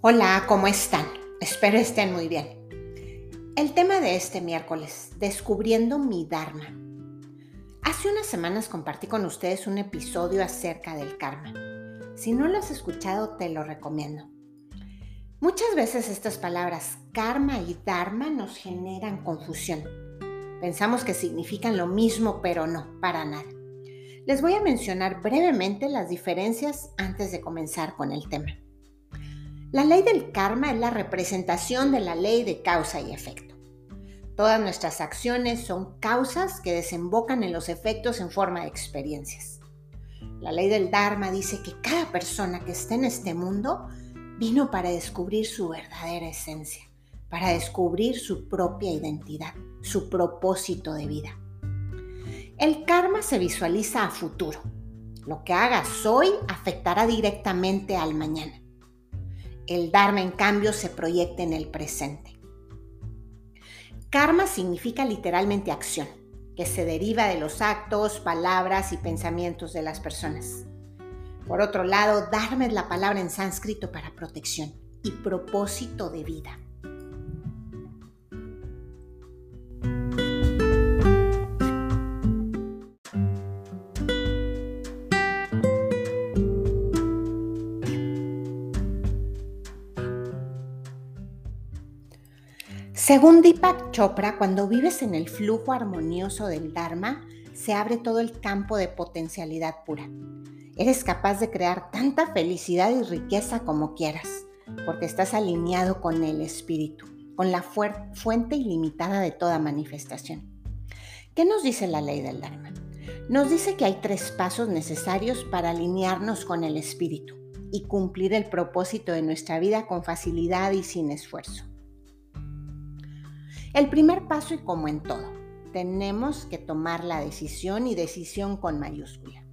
Hola, ¿cómo están? Espero estén muy bien. El tema de este miércoles, descubriendo mi Dharma. Hace unas semanas compartí con ustedes un episodio acerca del karma. Si no lo has escuchado, te lo recomiendo. Muchas veces estas palabras karma y dharma nos generan confusión. Pensamos que significan lo mismo, pero no, para nada. Les voy a mencionar brevemente las diferencias antes de comenzar con el tema. La ley del karma es la representación de la ley de causa y efecto. Todas nuestras acciones son causas que desembocan en los efectos en forma de experiencias. La ley del Dharma dice que cada persona que esté en este mundo vino para descubrir su verdadera esencia, para descubrir su propia identidad, su propósito de vida. El karma se visualiza a futuro. Lo que hagas hoy afectará directamente al mañana. El Dharma, en cambio, se proyecta en el presente. Karma significa literalmente acción, que se deriva de los actos, palabras y pensamientos de las personas. Por otro lado, Dharma es la palabra en sánscrito para protección y propósito de vida. Según Deepak Chopra, cuando vives en el flujo armonioso del Dharma, se abre todo el campo de potencialidad pura. Eres capaz de crear tanta felicidad y riqueza como quieras, porque estás alineado con el espíritu, con la fuente ilimitada de toda manifestación. ¿Qué nos dice la ley del Dharma? Nos dice que hay tres pasos necesarios para alinearnos con el espíritu y cumplir el propósito de nuestra vida con facilidad y sin esfuerzo. El primer paso y como en todo, tenemos que tomar la decisión y decisión con mayúscula.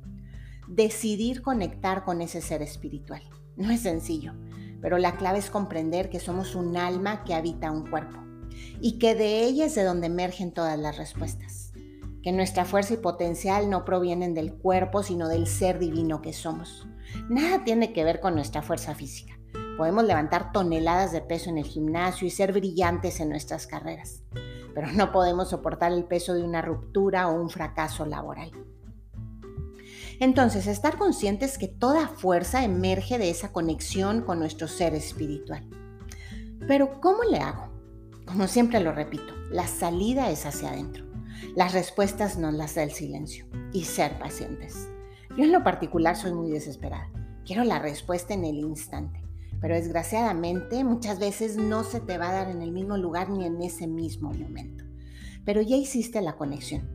Decidir conectar con ese ser espiritual. No es sencillo, pero la clave es comprender que somos un alma que habita un cuerpo y que de ella es de donde emergen todas las respuestas. Que nuestra fuerza y potencial no provienen del cuerpo, sino del ser divino que somos. Nada tiene que ver con nuestra fuerza física. Podemos levantar toneladas de peso en el gimnasio y ser brillantes en nuestras carreras, pero no podemos soportar el peso de una ruptura o un fracaso laboral. Entonces, estar conscientes que toda fuerza emerge de esa conexión con nuestro ser espiritual. Pero, ¿cómo le hago? Como siempre lo repito, la salida es hacia adentro. Las respuestas no las da el silencio y ser pacientes. Yo en lo particular soy muy desesperada. Quiero la respuesta en el instante pero desgraciadamente muchas veces no se te va a dar en el mismo lugar ni en ese mismo momento. Pero ya hiciste la conexión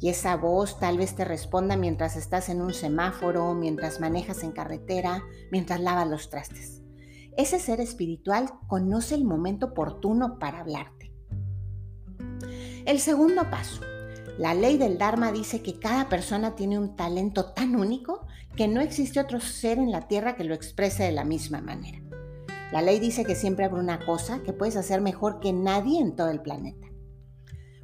y esa voz tal vez te responda mientras estás en un semáforo, mientras manejas en carretera, mientras lavas los trastes. Ese ser espiritual conoce el momento oportuno para hablarte. El segundo paso. La ley del Dharma dice que cada persona tiene un talento tan único que no existe otro ser en la Tierra que lo exprese de la misma manera. La ley dice que siempre habrá una cosa que puedes hacer mejor que nadie en todo el planeta.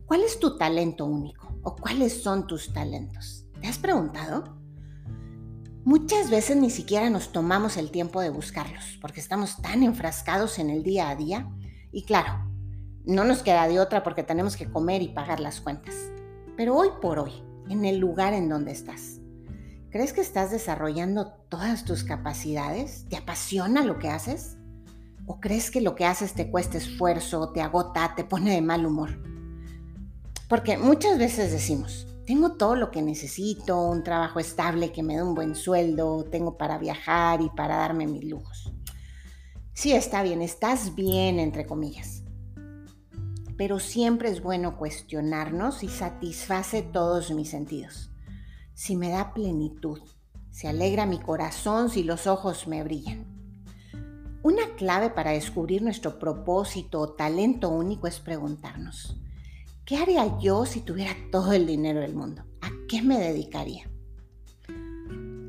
¿Cuál es tu talento único? ¿O cuáles son tus talentos? ¿Te has preguntado? Muchas veces ni siquiera nos tomamos el tiempo de buscarlos porque estamos tan enfrascados en el día a día y claro, no nos queda de otra porque tenemos que comer y pagar las cuentas. Pero hoy por hoy, en el lugar en donde estás, ¿crees que estás desarrollando todas tus capacidades? ¿Te apasiona lo que haces? ¿O crees que lo que haces te cuesta esfuerzo, te agota, te pone de mal humor? Porque muchas veces decimos, tengo todo lo que necesito, un trabajo estable que me dé un buen sueldo, tengo para viajar y para darme mis lujos. Sí, está bien, estás bien, entre comillas. Pero siempre es bueno cuestionarnos si satisface todos mis sentidos. Si me da plenitud, si alegra mi corazón, si los ojos me brillan. Una clave para descubrir nuestro propósito o talento único es preguntarnos, ¿qué haría yo si tuviera todo el dinero del mundo? ¿A qué me dedicaría?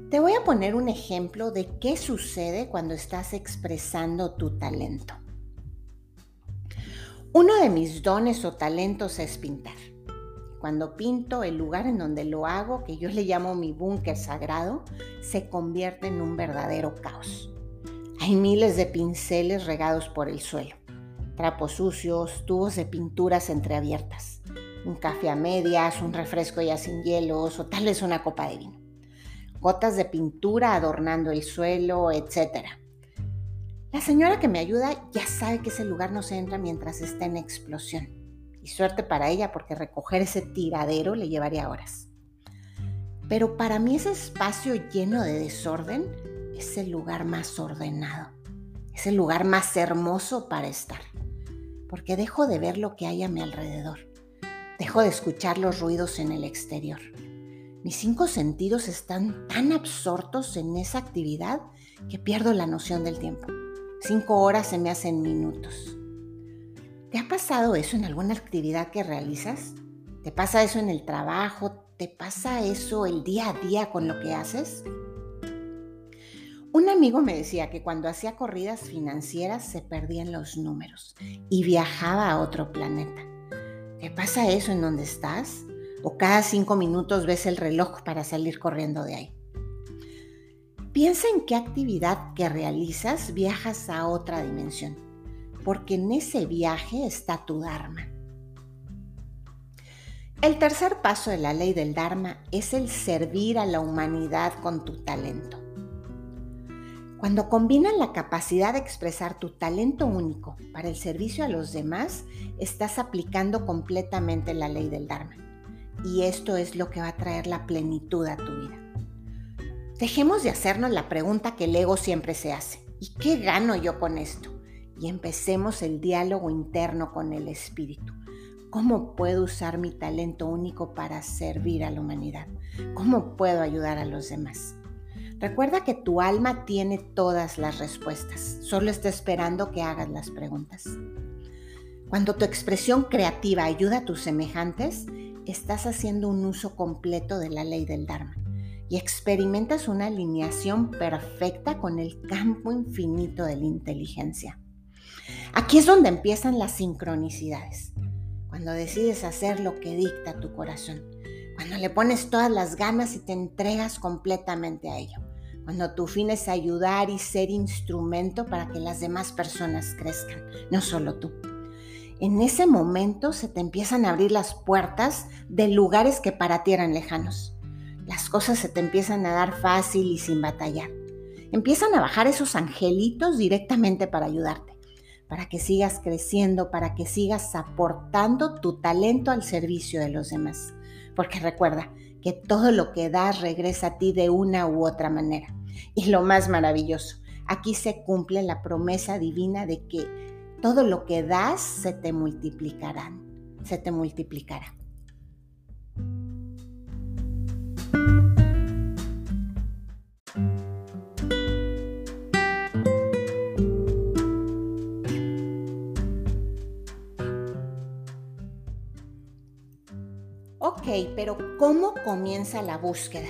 Te voy a poner un ejemplo de qué sucede cuando estás expresando tu talento. Uno de mis dones o talentos es pintar. Cuando pinto, el lugar en donde lo hago, que yo le llamo mi búnker sagrado, se convierte en un verdadero caos. Hay miles de pinceles regados por el suelo, trapos sucios, tubos de pinturas entreabiertas, un café a medias, un refresco ya sin hielos o tal vez una copa de vino, gotas de pintura adornando el suelo, etc. La señora que me ayuda ya sabe que ese lugar no se entra mientras está en explosión. Y suerte para ella porque recoger ese tiradero le llevaría horas. Pero para mí ese espacio lleno de desorden es el lugar más ordenado. Es el lugar más hermoso para estar. Porque dejo de ver lo que hay a mi alrededor. Dejo de escuchar los ruidos en el exterior. Mis cinco sentidos están tan absortos en esa actividad que pierdo la noción del tiempo. Cinco horas se me hacen minutos. ¿Te ha pasado eso en alguna actividad que realizas? ¿Te pasa eso en el trabajo? ¿Te pasa eso el día a día con lo que haces? Un amigo me decía que cuando hacía corridas financieras se perdían los números y viajaba a otro planeta. ¿Te pasa eso en donde estás? ¿O cada cinco minutos ves el reloj para salir corriendo de ahí? Piensa en qué actividad que realizas viajas a otra dimensión, porque en ese viaje está tu Dharma. El tercer paso de la ley del Dharma es el servir a la humanidad con tu talento. Cuando combinas la capacidad de expresar tu talento único para el servicio a los demás, estás aplicando completamente la ley del Dharma. Y esto es lo que va a traer la plenitud a tu vida. Dejemos de hacernos la pregunta que el ego siempre se hace. ¿Y qué gano yo con esto? Y empecemos el diálogo interno con el espíritu. ¿Cómo puedo usar mi talento único para servir a la humanidad? ¿Cómo puedo ayudar a los demás? Recuerda que tu alma tiene todas las respuestas, solo está esperando que hagas las preguntas. Cuando tu expresión creativa ayuda a tus semejantes, estás haciendo un uso completo de la ley del Dharma y experimentas una alineación perfecta con el campo infinito de la inteligencia. Aquí es donde empiezan las sincronicidades, cuando decides hacer lo que dicta tu corazón, cuando le pones todas las ganas y te entregas completamente a ello, cuando tu fin es ayudar y ser instrumento para que las demás personas crezcan, no solo tú. En ese momento se te empiezan a abrir las puertas de lugares que para ti eran lejanos las cosas se te empiezan a dar fácil y sin batallar. Empiezan a bajar esos angelitos directamente para ayudarte, para que sigas creciendo, para que sigas aportando tu talento al servicio de los demás. Porque recuerda que todo lo que das regresa a ti de una u otra manera. Y lo más maravilloso, aquí se cumple la promesa divina de que todo lo que das se te multiplicará, se te multiplicará. Ok, pero ¿cómo comienza la búsqueda?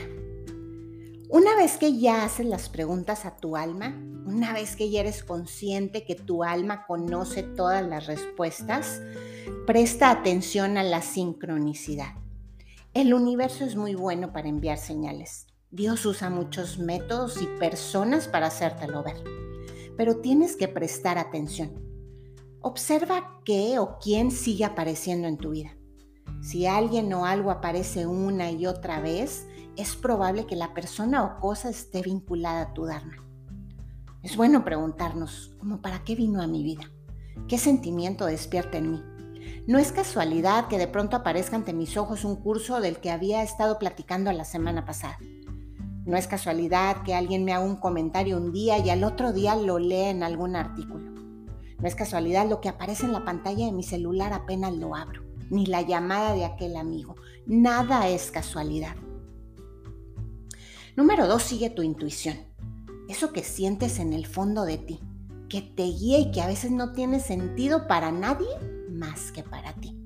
Una vez que ya haces las preguntas a tu alma, una vez que ya eres consciente que tu alma conoce todas las respuestas, presta atención a la sincronicidad. El universo es muy bueno para enviar señales. Dios usa muchos métodos y personas para hacértelo ver, pero tienes que prestar atención. Observa qué o quién sigue apareciendo en tu vida. Si alguien o algo aparece una y otra vez, es probable que la persona o cosa esté vinculada a tu Dharma. Es bueno preguntarnos, ¿cómo para qué vino a mi vida? ¿Qué sentimiento despierta en mí? No es casualidad que de pronto aparezca ante mis ojos un curso del que había estado platicando la semana pasada. No es casualidad que alguien me haga un comentario un día y al otro día lo lea en algún artículo. No es casualidad lo que aparece en la pantalla de mi celular apenas lo abro ni la llamada de aquel amigo. Nada es casualidad. Número dos, sigue tu intuición. Eso que sientes en el fondo de ti, que te guía y que a veces no tiene sentido para nadie más que para ti.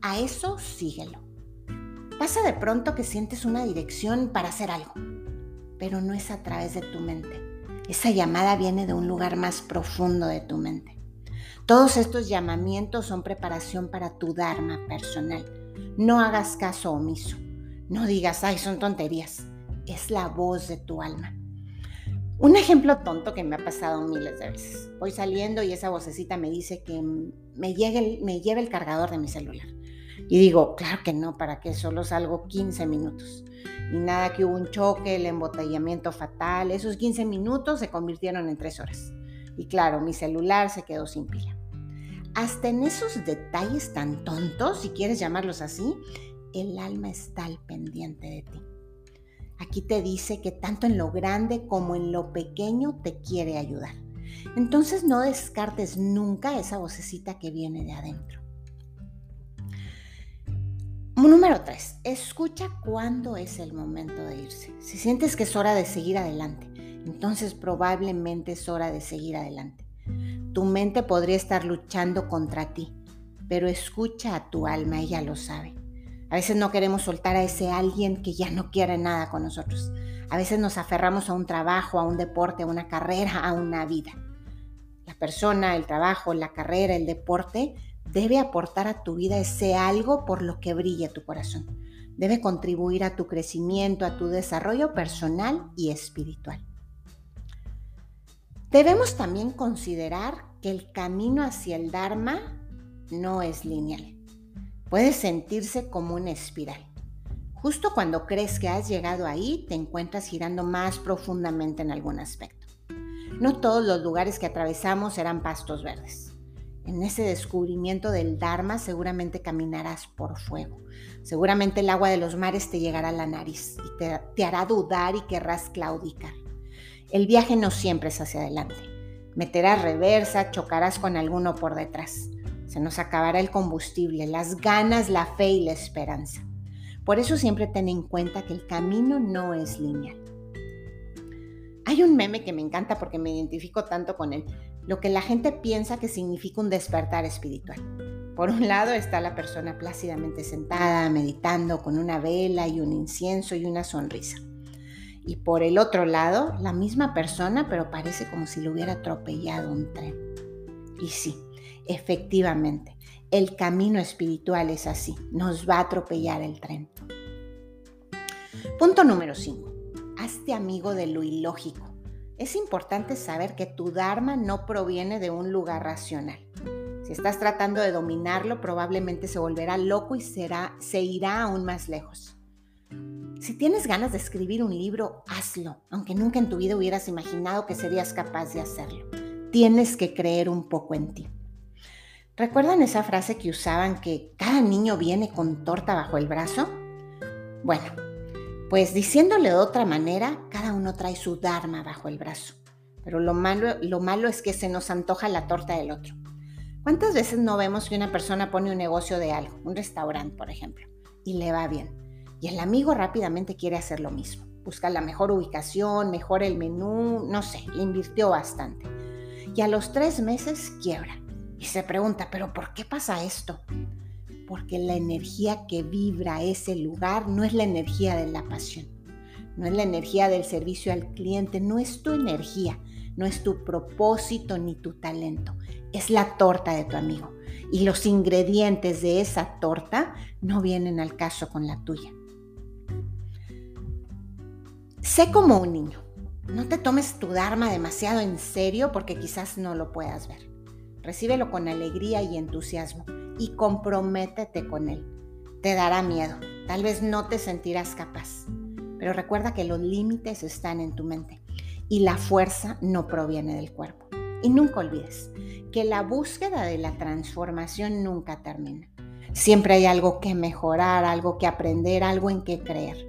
A eso síguelo. Pasa de pronto que sientes una dirección para hacer algo, pero no es a través de tu mente. Esa llamada viene de un lugar más profundo de tu mente. Todos estos llamamientos son preparación para tu Dharma personal. No hagas caso omiso. No digas, ay, son tonterías. Es la voz de tu alma. Un ejemplo tonto que me ha pasado miles de veces. Voy saliendo y esa vocecita me dice que me, me lleve el cargador de mi celular. Y digo, claro que no, ¿para qué? Solo salgo 15 minutos. Y nada que hubo un choque, el embotellamiento fatal. Esos 15 minutos se convirtieron en 3 horas. Y claro, mi celular se quedó sin pila. Hasta en esos detalles tan tontos, si quieres llamarlos así, el alma está al pendiente de ti. Aquí te dice que tanto en lo grande como en lo pequeño te quiere ayudar. Entonces no descartes nunca esa vocecita que viene de adentro. Número 3. Escucha cuándo es el momento de irse. Si sientes que es hora de seguir adelante, entonces probablemente es hora de seguir adelante. Tu mente podría estar luchando contra ti, pero escucha a tu alma, ella lo sabe. A veces no queremos soltar a ese alguien que ya no quiere nada con nosotros. A veces nos aferramos a un trabajo, a un deporte, a una carrera, a una vida. La persona, el trabajo, la carrera, el deporte debe aportar a tu vida ese algo por lo que brilla tu corazón. Debe contribuir a tu crecimiento, a tu desarrollo personal y espiritual. Debemos también considerar que el camino hacia el Dharma no es lineal puede sentirse como una espiral. Justo cuando crees que has llegado ahí, te encuentras girando más profundamente en algún aspecto. No todos los lugares que atravesamos serán pastos verdes. En ese descubrimiento del Dharma seguramente caminarás por fuego. Seguramente el agua de los mares te llegará a la nariz y te hará dudar y querrás claudicar. El viaje no siempre es hacia adelante. Meterás reversa, chocarás con alguno por detrás. Se nos acabará el combustible, las ganas, la fe y la esperanza. Por eso siempre ten en cuenta que el camino no es lineal. Hay un meme que me encanta porque me identifico tanto con él, lo que la gente piensa que significa un despertar espiritual. Por un lado está la persona plácidamente sentada, meditando con una vela y un incienso y una sonrisa. Y por el otro lado, la misma persona, pero parece como si le hubiera atropellado un tren. Y sí, Efectivamente, el camino espiritual es así, nos va a atropellar el tren. Punto número 5. Hazte amigo de lo ilógico. Es importante saber que tu Dharma no proviene de un lugar racional. Si estás tratando de dominarlo, probablemente se volverá loco y será, se irá aún más lejos. Si tienes ganas de escribir un libro, hazlo, aunque nunca en tu vida hubieras imaginado que serías capaz de hacerlo. Tienes que creer un poco en ti. ¿Recuerdan esa frase que usaban que cada niño viene con torta bajo el brazo? Bueno, pues diciéndole de otra manera, cada uno trae su Dharma bajo el brazo. Pero lo malo, lo malo es que se nos antoja la torta del otro. ¿Cuántas veces no vemos que una persona pone un negocio de algo, un restaurante, por ejemplo, y le va bien? Y el amigo rápidamente quiere hacer lo mismo. Busca la mejor ubicación, mejor el menú, no sé, invirtió bastante. Y a los tres meses quiebra y se pregunta, pero ¿por qué pasa esto? Porque la energía que vibra ese lugar no es la energía de la pasión, no es la energía del servicio al cliente, no es tu energía, no es tu propósito ni tu talento, es la torta de tu amigo. Y los ingredientes de esa torta no vienen al caso con la tuya. Sé como un niño. No te tomes tu Dharma demasiado en serio porque quizás no lo puedas ver. Recíbelo con alegría y entusiasmo y comprométete con él. Te dará miedo, tal vez no te sentirás capaz, pero recuerda que los límites están en tu mente y la fuerza no proviene del cuerpo. Y nunca olvides que la búsqueda de la transformación nunca termina. Siempre hay algo que mejorar, algo que aprender, algo en que creer.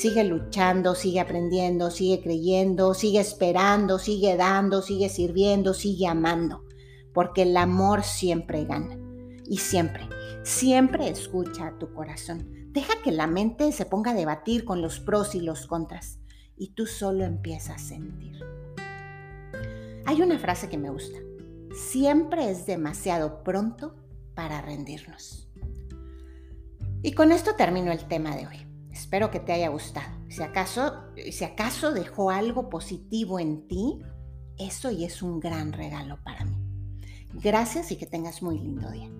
Sigue luchando, sigue aprendiendo, sigue creyendo, sigue esperando, sigue dando, sigue sirviendo, sigue amando porque el amor siempre gana. Y siempre, siempre escucha a tu corazón. Deja que la mente se ponga a debatir con los pros y los contras y tú solo empiezas a sentir. Hay una frase que me gusta. Siempre es demasiado pronto para rendirnos. Y con esto termino el tema de hoy. Espero que te haya gustado. Si acaso, si acaso dejó algo positivo en ti, eso y es un gran regalo para mí. Gracias y que tengas muy lindo día.